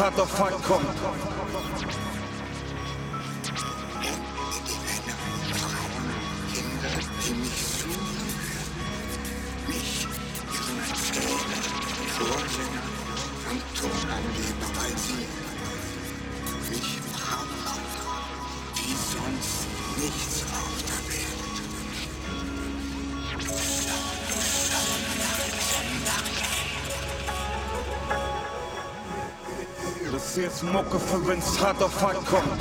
für wenn's hart für wenn's hart auf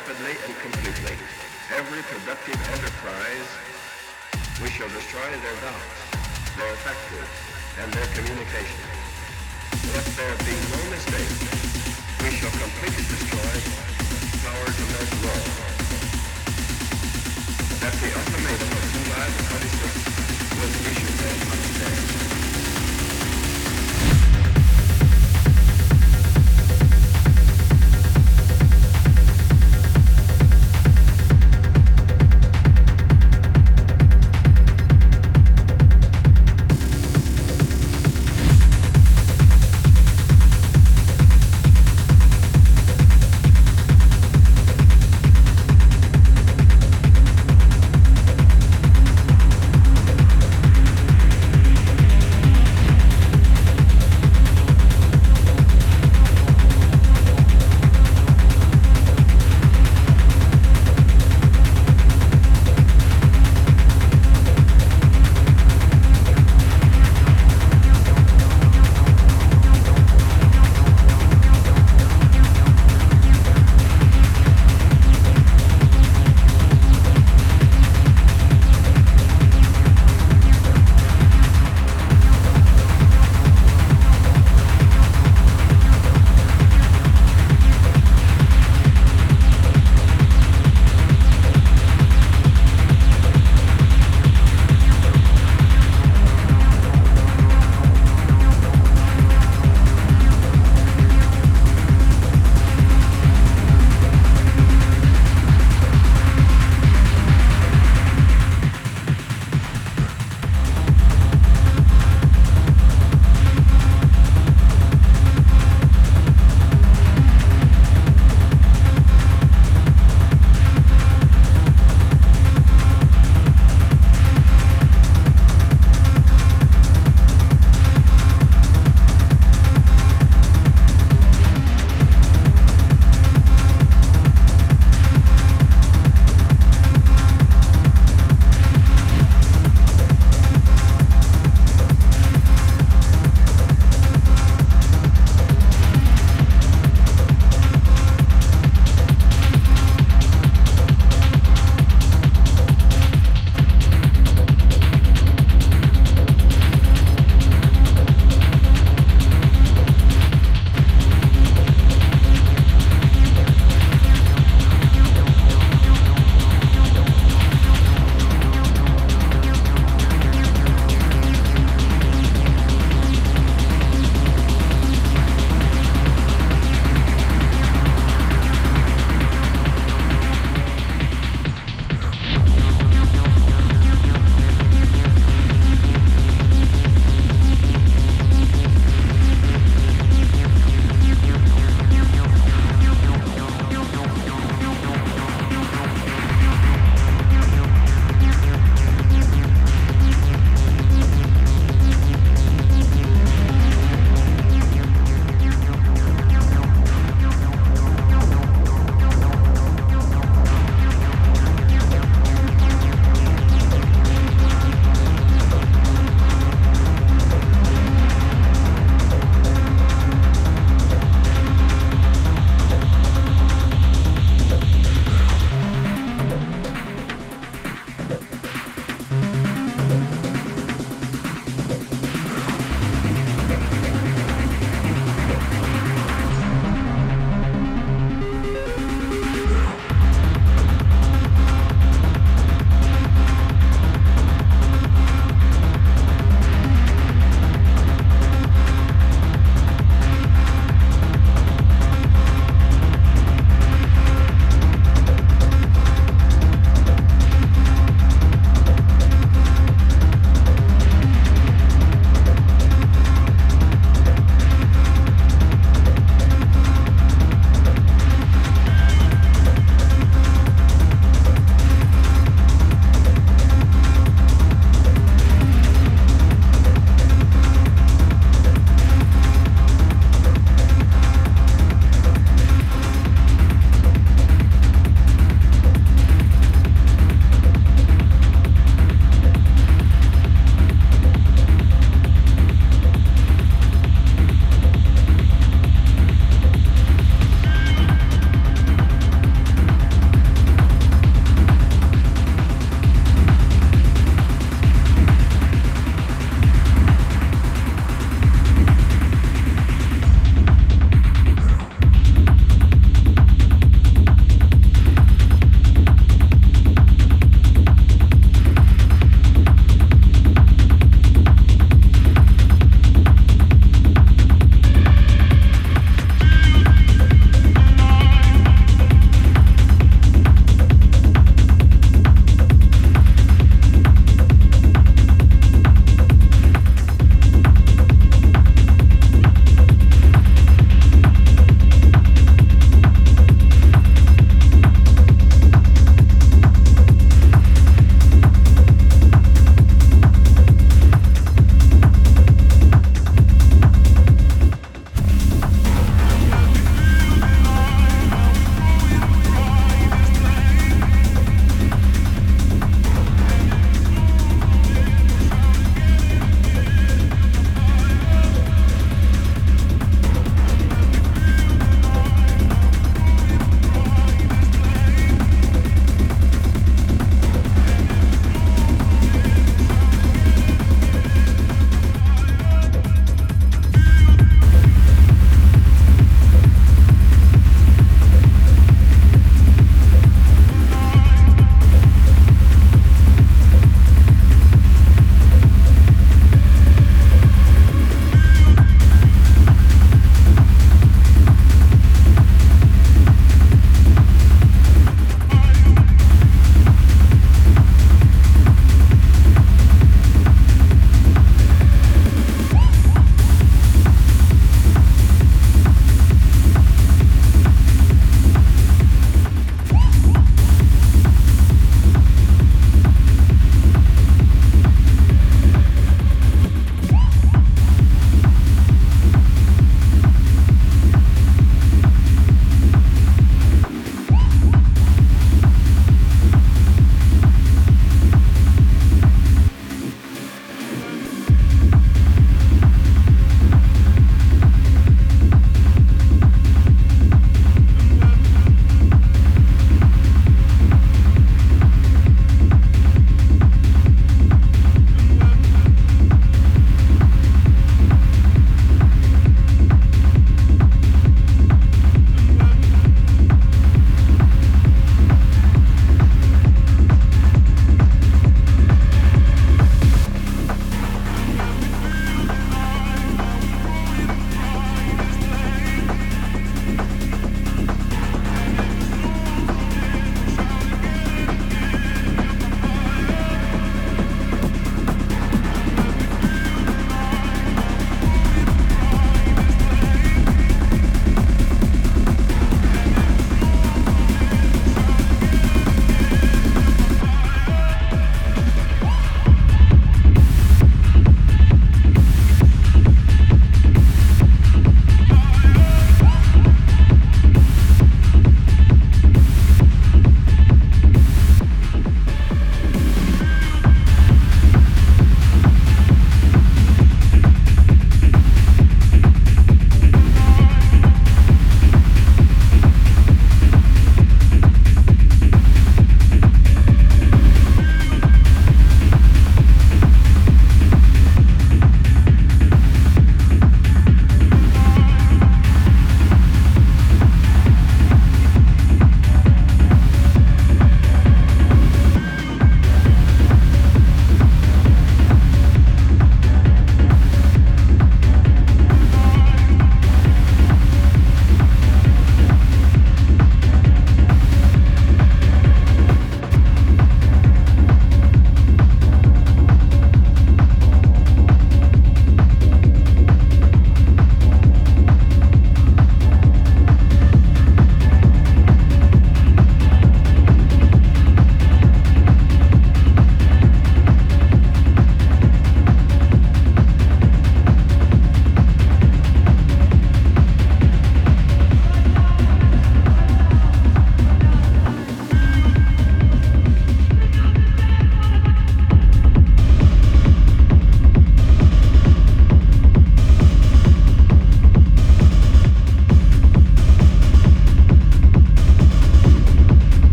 rapidly and completely every productive enterprise. We shall destroy their doubts, their factories, and their communication. Let there be no mistake. We shall completely destroy power to make law. That the ultimatum of July the 26th was issued at Potsdam.